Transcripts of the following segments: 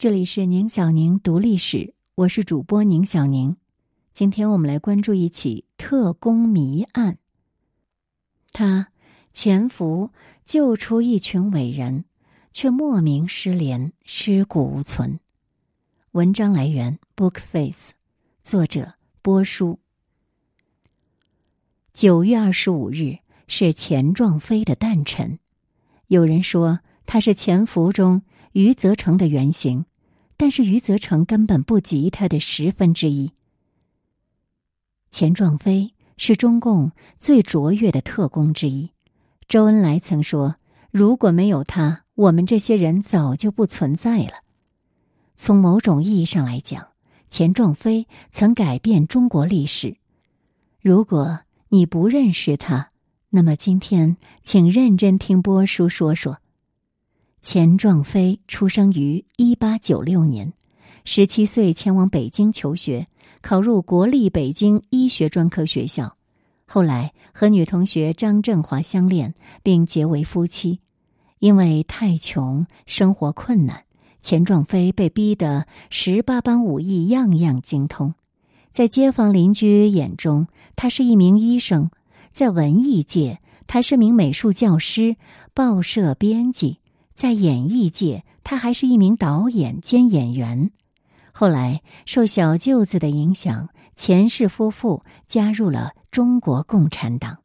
这里是宁小宁读历史，我是主播宁小宁。今天我们来关注一起特工谜案。他潜伏救出一群伟人，却莫名失联，尸骨无存。文章来源：Bookface，作者：波叔。九月二十五日是钱壮飞的诞辰，有人说他是潜伏中余则成的原型。但是余则成根本不及他的十分之一。钱壮飞是中共最卓越的特工之一。周恩来曾说：“如果没有他，我们这些人早就不存在了。”从某种意义上来讲，钱壮飞曾改变中国历史。如果你不认识他，那么今天请认真听波叔说说。钱壮飞出生于一八九六年，十七岁前往北京求学，考入国立北京医学专科学校。后来和女同学张振华相恋，并结为夫妻。因为太穷，生活困难，钱壮飞被逼得十八般武艺样样精通。在街坊邻居眼中，他是一名医生；在文艺界，他是名美术教师、报社编辑。在演艺界，他还是一名导演兼演员。后来受小舅子的影响，钱氏夫妇加入了中国共产党。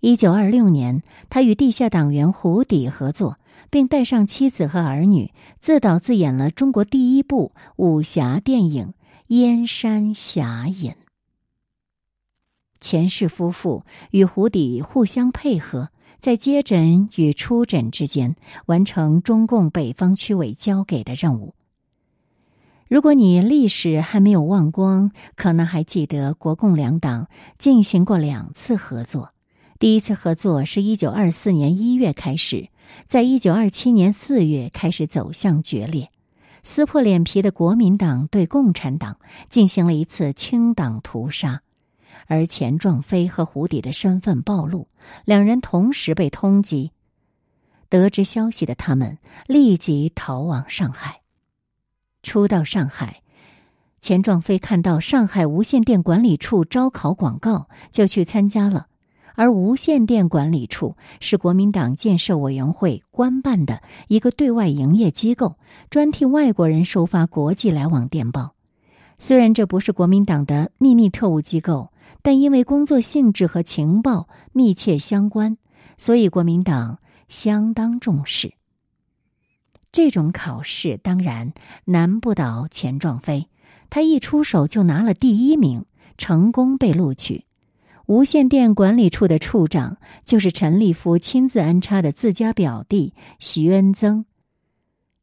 一九二六年，他与地下党员胡底合作，并带上妻子和儿女，自导自演了中国第一部武侠电影《燕山侠隐》。钱氏夫妇与胡底互相配合。在接诊与出诊之间，完成中共北方区委交给的任务。如果你历史还没有忘光，可能还记得国共两党进行过两次合作。第一次合作是一九二四年一月开始，在一九二七年四月开始走向决裂。撕破脸皮的国民党对共产党进行了一次清党屠杀。而钱壮飞和胡底的身份暴露，两人同时被通缉。得知消息的他们立即逃往上海。初到上海，钱壮飞看到上海无线电管理处招考广告，就去参加了。而无线电管理处是国民党建设委员会官办的一个对外营业机构，专替外国人收发国际来往电报。虽然这不是国民党的秘密特务机构。但因为工作性质和情报密切相关，所以国民党相当重视。这种考试当然难不倒钱壮飞，他一出手就拿了第一名，成功被录取。无线电管理处的处长就是陈立夫亲自安插的自家表弟徐恩曾，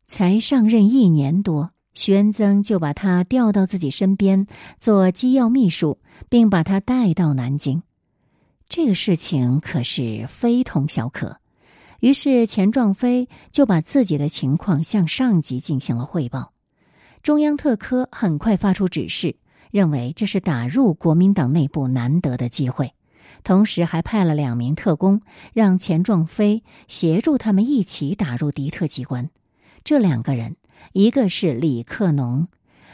才上任一年多。徐恩曾就把他调到自己身边做机要秘书，并把他带到南京。这个事情可是非同小可。于是钱壮飞就把自己的情况向上级进行了汇报。中央特科很快发出指示，认为这是打入国民党内部难得的机会，同时还派了两名特工让钱壮飞协助他们一起打入敌特机关。这两个人。一个是李克农，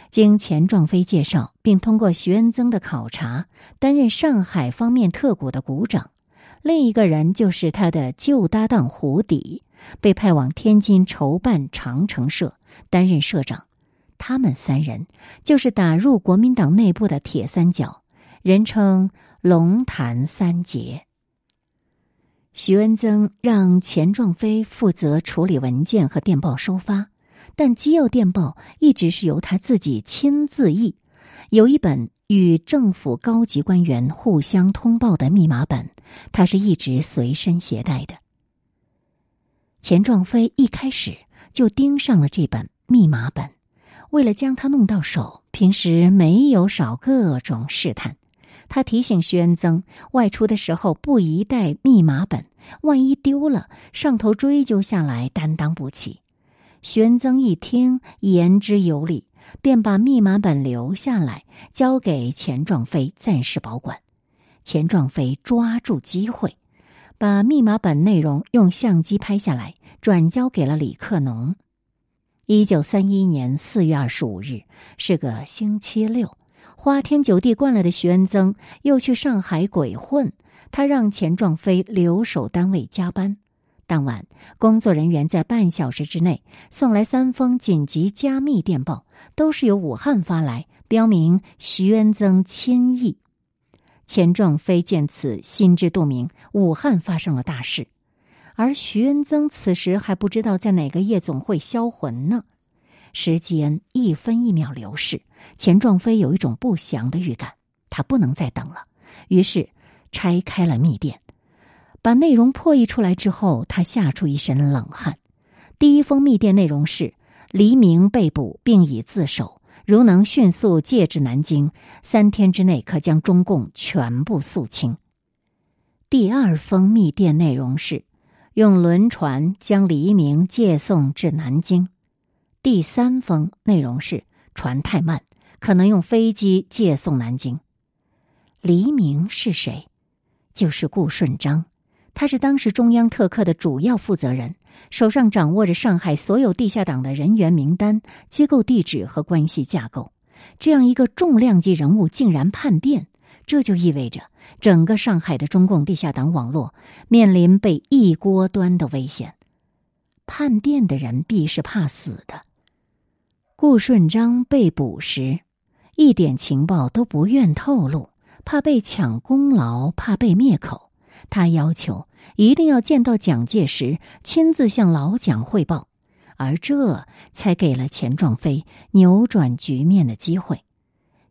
经钱壮飞介绍，并通过徐恩曾的考察，担任上海方面特股的股长；另一个人就是他的旧搭档胡底，被派往天津筹办长城社，担任社长。他们三人就是打入国民党内部的铁三角，人称“龙潭三杰”。徐恩曾让钱壮飞负责处理文件和电报收发。但机要电报一直是由他自己亲自译，有一本与政府高级官员互相通报的密码本，他是一直随身携带的。钱壮飞一开始就盯上了这本密码本，为了将它弄到手，平时没有少各种试探。他提醒徐恩曾，外出的时候不宜带密码本，万一丢了，上头追究下来担当不起。玄曾一听言之有理，便把密码本留下来，交给钱壮飞暂时保管。钱壮飞抓住机会，把密码本内容用相机拍下来，转交给了李克农。一九三一年四月二十五日是个星期六，花天酒地惯了的徐恩增又去上海鬼混。他让钱壮飞留守单位加班。当晚，工作人员在半小时之内送来三封紧急加密电报，都是由武汉发来，标明徐恩增亲译。钱壮飞见此心知肚明，武汉发生了大事。而徐恩增此时还不知道在哪个夜总会销魂呢。时间一分一秒流逝，钱壮飞有一种不祥的预感，他不能再等了。于是拆开了密电，把内容破译出来之后，他吓出一身冷汗。第一封密电内容是：黎明被捕并已自首，如能迅速借至南京，三天之内可将中共全部肃清。第二封密电内容是。用轮船将黎明借送至南京。第三封内容是船太慢，可能用飞机借送南京。黎明是谁？就是顾顺章，他是当时中央特科的主要负责人，手上掌握着上海所有地下党的人员名单、机构地址和关系架构。这样一个重量级人物竟然叛变，这就意味着。整个上海的中共地下党网络面临被一锅端的危险。叛变的人必是怕死的。顾顺章被捕时，一点情报都不愿透露，怕被抢功劳，怕被灭口。他要求一定要见到蒋介石，亲自向老蒋汇报，而这才给了钱壮飞扭转局面的机会。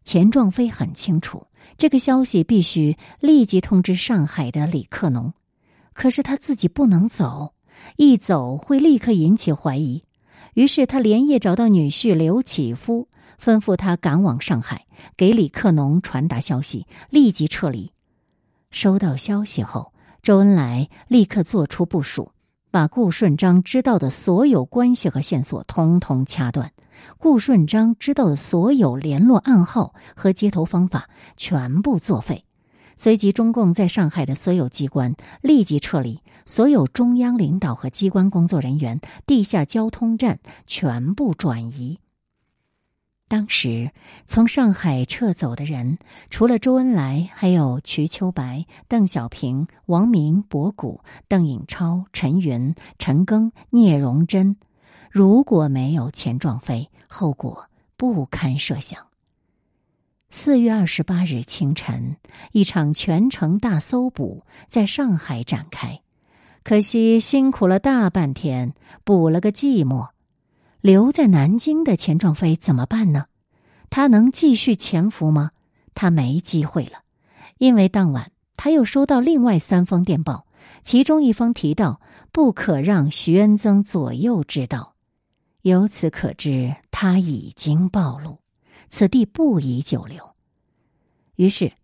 钱壮飞很清楚。这个消息必须立即通知上海的李克农，可是他自己不能走，一走会立刻引起怀疑。于是他连夜找到女婿刘启夫，吩咐他赶往上海，给李克农传达消息，立即撤离。收到消息后，周恩来立刻做出部署，把顾顺章知道的所有关系和线索通通掐断。顾顺章知道的所有联络暗号和接头方法全部作废，随即中共在上海的所有机关立即撤离，所有中央领导和机关工作人员、地下交通站全部转移。当时从上海撤走的人，除了周恩来，还有瞿秋白、邓小平、王明、博古、邓颖超、陈云、陈赓、聂荣臻。如果没有钱壮飞，后果不堪设想。四月二十八日清晨，一场全城大搜捕在上海展开，可惜辛苦了大半天，捕了个寂寞。留在南京的钱壮飞怎么办呢？他能继续潜伏吗？他没机会了，因为当晚他又收到另外三封电报，其中一封提到不可让徐恩曾左右知道。由此可知，他已经暴露，此地不宜久留。于是，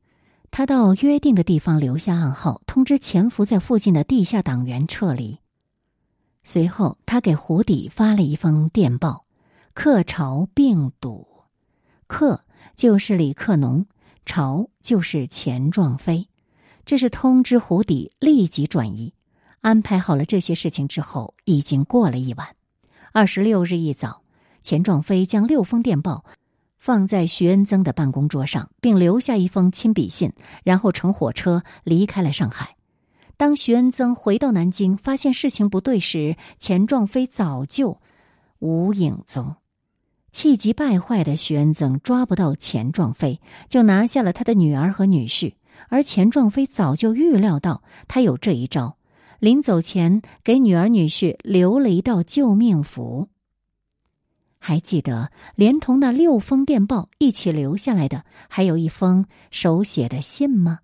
他到约定的地方留下暗号，通知潜伏在附近的地下党员撤离。随后，他给胡底发了一封电报：“克朝病堵，克就是李克农，朝就是钱壮飞。”这是通知胡底立即转移。安排好了这些事情之后，已经过了一晚。二十六日一早，钱壮飞将六封电报放在徐恩曾的办公桌上，并留下一封亲笔信，然后乘火车离开了上海。当徐恩曾回到南京，发现事情不对时，钱壮飞早就无影踪。气急败坏的徐恩曾抓不到钱壮飞，就拿下了他的女儿和女婿。而钱壮飞早就预料到他有这一招。临走前，给女儿女婿留了一道救命符。还记得，连同那六封电报一起留下来的，还有一封手写的信吗？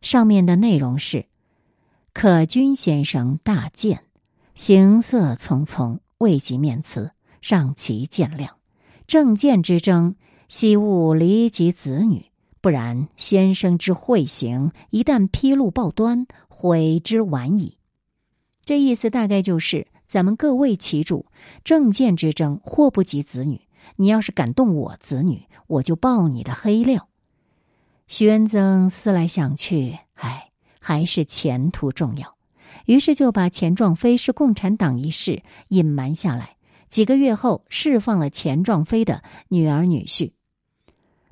上面的内容是：“可君先生大见，行色匆匆，未及面辞，尚其见谅。政见之争，希勿离及子女，不然先生之会行一旦披露报端，悔之晚矣。”这意思大概就是，咱们各为其主，政见之争祸不及子女。你要是敢动我子女，我就爆你的黑料。徐恩增思来想去，唉，还是前途重要，于是就把钱壮飞是共产党一事隐瞒下来，几个月后释放了钱壮飞的女儿女婿。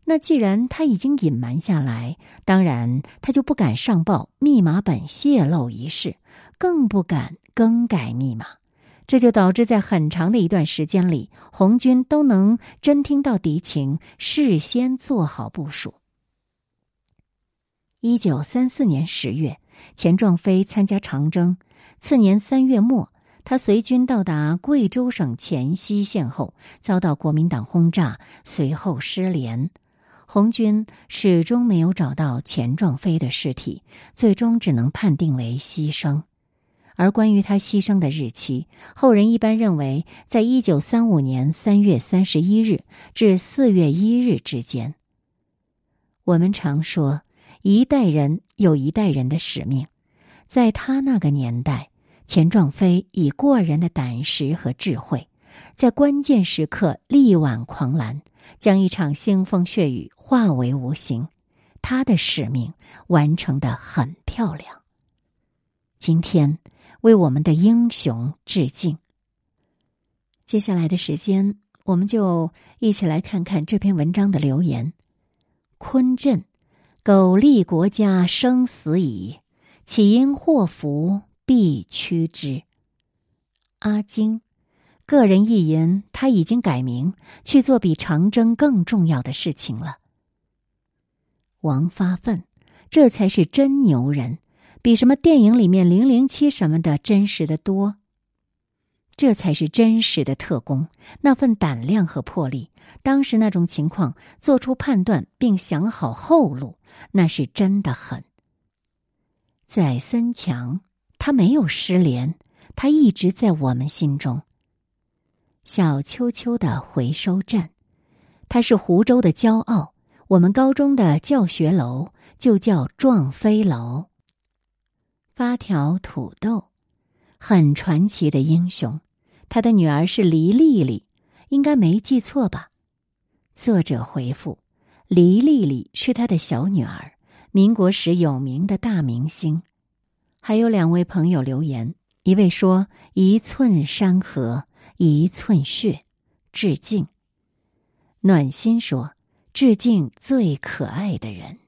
那既然他已经隐瞒下来，当然他就不敢上报密码本泄露一事，更不敢更改密码。这就导致在很长的一段时间里，红军都能侦听到敌情，事先做好部署。一九三四年十月，钱壮飞参加长征。次年三月末，他随军到达贵州省黔西县后，遭到国民党轰炸，随后失联。红军始终没有找到钱壮飞的尸体，最终只能判定为牺牲。而关于他牺牲的日期，后人一般认为在一九三五年三月三十一日至四月一日之间。我们常说，一代人有一代人的使命，在他那个年代，钱壮飞以过人的胆识和智慧，在关键时刻力挽狂澜。将一场腥风血雨化为无形，他的使命完成的很漂亮。今天为我们的英雄致敬。接下来的时间，我们就一起来看看这篇文章的留言。坤镇，苟利国家生死以，岂因祸福必趋之。阿金。个人意淫，他已经改名去做比长征更重要的事情了。王发愤，这才是真牛人，比什么电影里面零零七什么的真实的多。这才是真实的特工，那份胆量和魄力，当时那种情况做出判断并想好后路，那是真的狠。在三强，他没有失联，他一直在我们心中。小秋秋的回收站，它是湖州的骄傲。我们高中的教学楼就叫撞飞楼。发条土豆，很传奇的英雄。他的女儿是黎丽丽，应该没记错吧？作者回复：黎丽丽是他的小女儿，民国时有名的大明星。还有两位朋友留言，一位说：“一寸山河。”一寸血，致敬。暖心说：“致敬最可爱的人。”